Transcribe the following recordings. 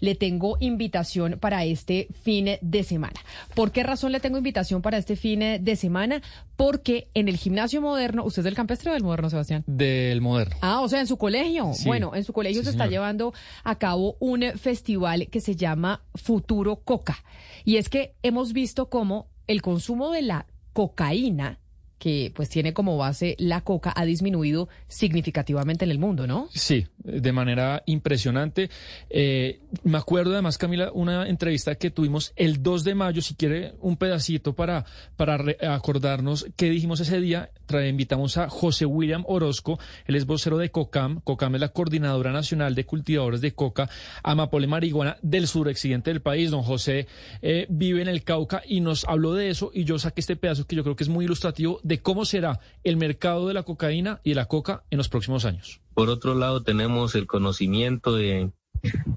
le tengo invitación para este fin de semana. ¿Por qué razón le tengo invitación para este fin de semana? Porque en el gimnasio moderno, ¿usted es del campestre o del moderno, Sebastián? Del moderno. Ah, o sea, en su colegio. bueno, en su colegio se está llevando a cabo un festival que se llama Futuro Coca. Y es que hemos visto cómo el consumo de la cocaína que pues tiene como base la coca ha disminuido significativamente en el mundo, ¿no? Sí, de manera impresionante. Eh, me acuerdo además, Camila, una entrevista que tuvimos el 2 de mayo, si quiere un pedacito para, para acordarnos qué dijimos ese día, invitamos a José William Orozco, él es vocero de COCAM, COCAM es la Coordinadora Nacional de Cultivadores de Coca, Amapole Marihuana del suroccidente del país. Don José eh, vive en el Cauca y nos habló de eso y yo saqué este pedazo que yo creo que es muy ilustrativo de cómo será el mercado de la cocaína y de la coca en los próximos años. Por otro lado, tenemos el conocimiento de,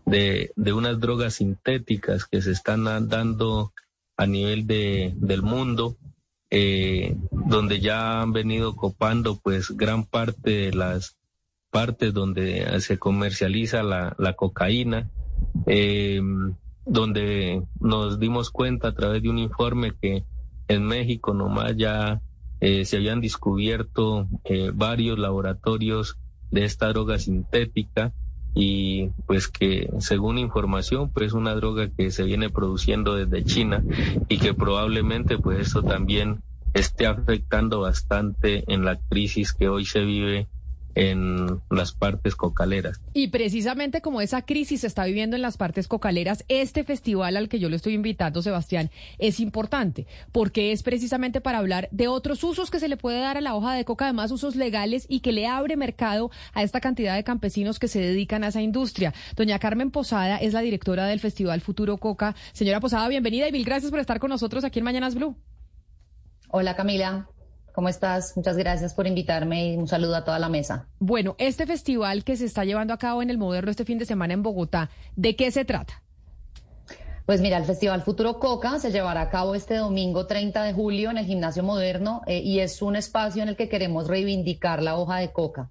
de, unas drogas sintéticas que se están dando a nivel de, del mundo, eh, donde ya han venido copando pues gran parte de las partes donde se comercializa la, la cocaína, eh, donde nos dimos cuenta a través de un informe que en México nomás ya eh, se habían descubierto eh, varios laboratorios de esta droga sintética y pues que según información pues una droga que se viene produciendo desde China y que probablemente pues esto también esté afectando bastante en la crisis que hoy se vive en las partes cocaleras. Y precisamente como esa crisis se está viviendo en las partes cocaleras, este festival al que yo le estoy invitando, Sebastián, es importante, porque es precisamente para hablar de otros usos que se le puede dar a la hoja de coca, además usos legales y que le abre mercado a esta cantidad de campesinos que se dedican a esa industria. Doña Carmen Posada es la directora del Festival Futuro Coca. Señora Posada, bienvenida y mil gracias por estar con nosotros aquí en Mañanas Blue. Hola Camila, ¿Cómo estás? Muchas gracias por invitarme y un saludo a toda la mesa. Bueno, este festival que se está llevando a cabo en el Moderno este fin de semana en Bogotá, ¿de qué se trata? Pues mira, el Festival Futuro Coca se llevará a cabo este domingo 30 de julio en el Gimnasio Moderno eh, y es un espacio en el que queremos reivindicar la hoja de coca.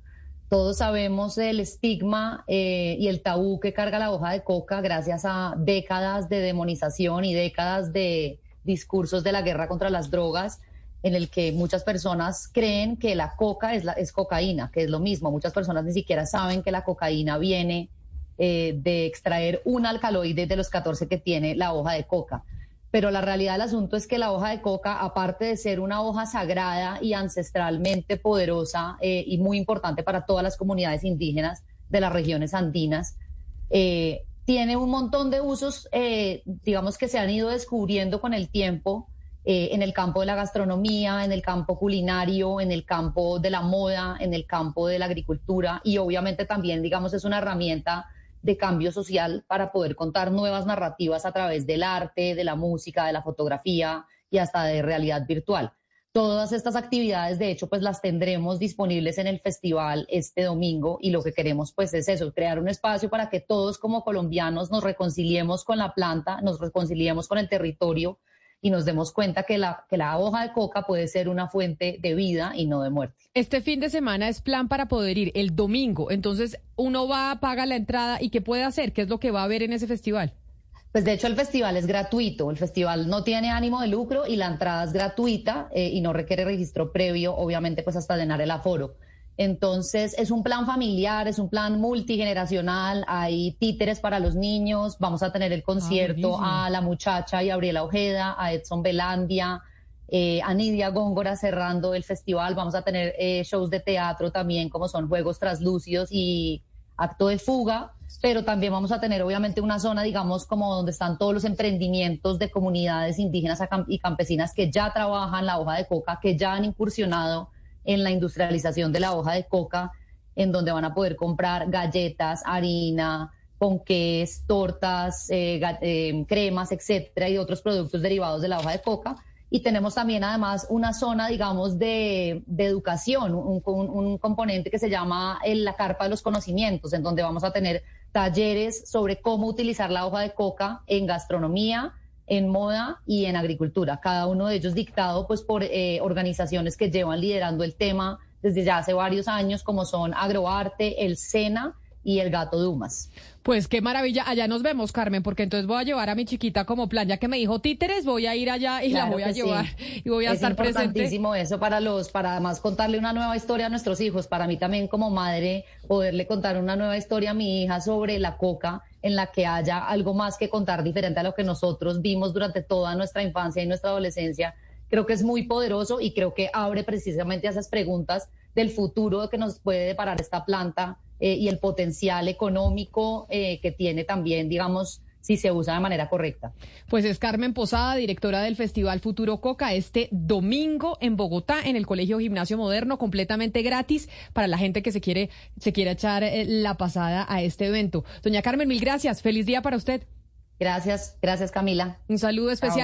Todos sabemos el estigma eh, y el tabú que carga la hoja de coca gracias a décadas de demonización y décadas de discursos de la guerra contra las drogas en el que muchas personas creen que la coca es, la, cocaína, que es lo mismo. Muchas personas ni siquiera saben que la cocaína viene eh, de extraer un alcaloide de los 14 que tiene la hoja de coca. Pero la realidad del asunto es que la hoja de coca, aparte de ser una hoja sagrada y ancestralmente poderosa eh, y muy importante para todas las comunidades indígenas de las regiones andinas, eh, tiene un montón de usos, digamos, que se han ido descubriendo con el tiempo eh, en el campo de la gastronomía, en el campo culinario, en el campo de la moda, en el campo de la agricultura y obviamente también, digamos, es una herramienta de cambio social para poder contar nuevas narrativas a través del arte, de la música, de la fotografía y hasta de realidad virtual. Todas estas actividades, de hecho, pues las tendremos disponibles en el festival este domingo y lo que queremos pues es eso, crear un espacio para que todos como colombianos nos reconciliemos con la planta, nos reconciliemos con el territorio y nos demos cuenta que la, que la hoja de coca puede ser una fuente de vida y no de muerte. Este fin de semana es plan para poder ir el domingo, entonces uno va, paga la entrada y ¿qué puede hacer? ¿Qué es lo que va a ver en ese festival? Pues de hecho el festival es gratuito, el festival no tiene ánimo de lucro y la entrada es gratuita eh, y no requiere registro previo, obviamente pues hasta llenar el aforo. Entonces, es un plan familiar, es un plan multigeneracional, hay títeres para los niños, vamos a tener el concierto a La Muchacha y a Gabriela Ojeda, a Edson Belandia, eh, a Nidia Góngora cerrando el festival, vamos a tener eh, shows de teatro también, como son Juegos Traslúcidos y Acto de Fuga, pero también vamos a tener obviamente una zona, digamos, como donde están todos los emprendimientos de comunidades indígenas y campesinas que ya trabajan la hoja de coca, que ya han incursionado en la industrialización de la hoja de coca, en donde van a poder comprar galletas, harina, ponqués, tortas, eh, eh, cremas, etcétera, y otros productos derivados de la hoja de coca. Y tenemos también además una zona, digamos, de, educación, un, un, componente que se llama la carpa de los conocimientos, en donde vamos a tener talleres sobre cómo utilizar la hoja de coca en gastronomía, en moda y en agricultura, cada uno de ellos dictado pues por eh, organizaciones que llevan liderando el tema desde ya hace varios años, como son Agroarte, el SENA y el gato Dumas. Pues qué maravilla, allá nos vemos, Carmen, porque entonces voy a llevar a mi chiquita como plan, ya que me dijo títeres, voy a ir allá y la voy a llevar y voy a estar presente. Es importantísimo eso para los, para además contarle una nueva historia a nuestros hijos, para mí también como madre, poderle contar una nueva historia a mi hija sobre la coca, en la que haya algo más que contar diferente a lo que nosotros vimos durante toda nuestra infancia y nuestra adolescencia, creo que es muy poderoso y creo que abre precisamente a esas preguntas del futuro que nos puede deparar esta planta eh, y el potencial económico eh, que tiene también, digamos, si se usa de manera correcta. Pues es Carmen Posada, directora del Festival Futuro Coca, este domingo en Bogotá, en el Colegio Gimnasio Moderno, completamente gratis para la gente que se quiere, se quiere echar eh, la pasada a este evento. Doña Carmen, mil gracias. Feliz día para usted. Gracias, gracias Camila. Un saludo especial.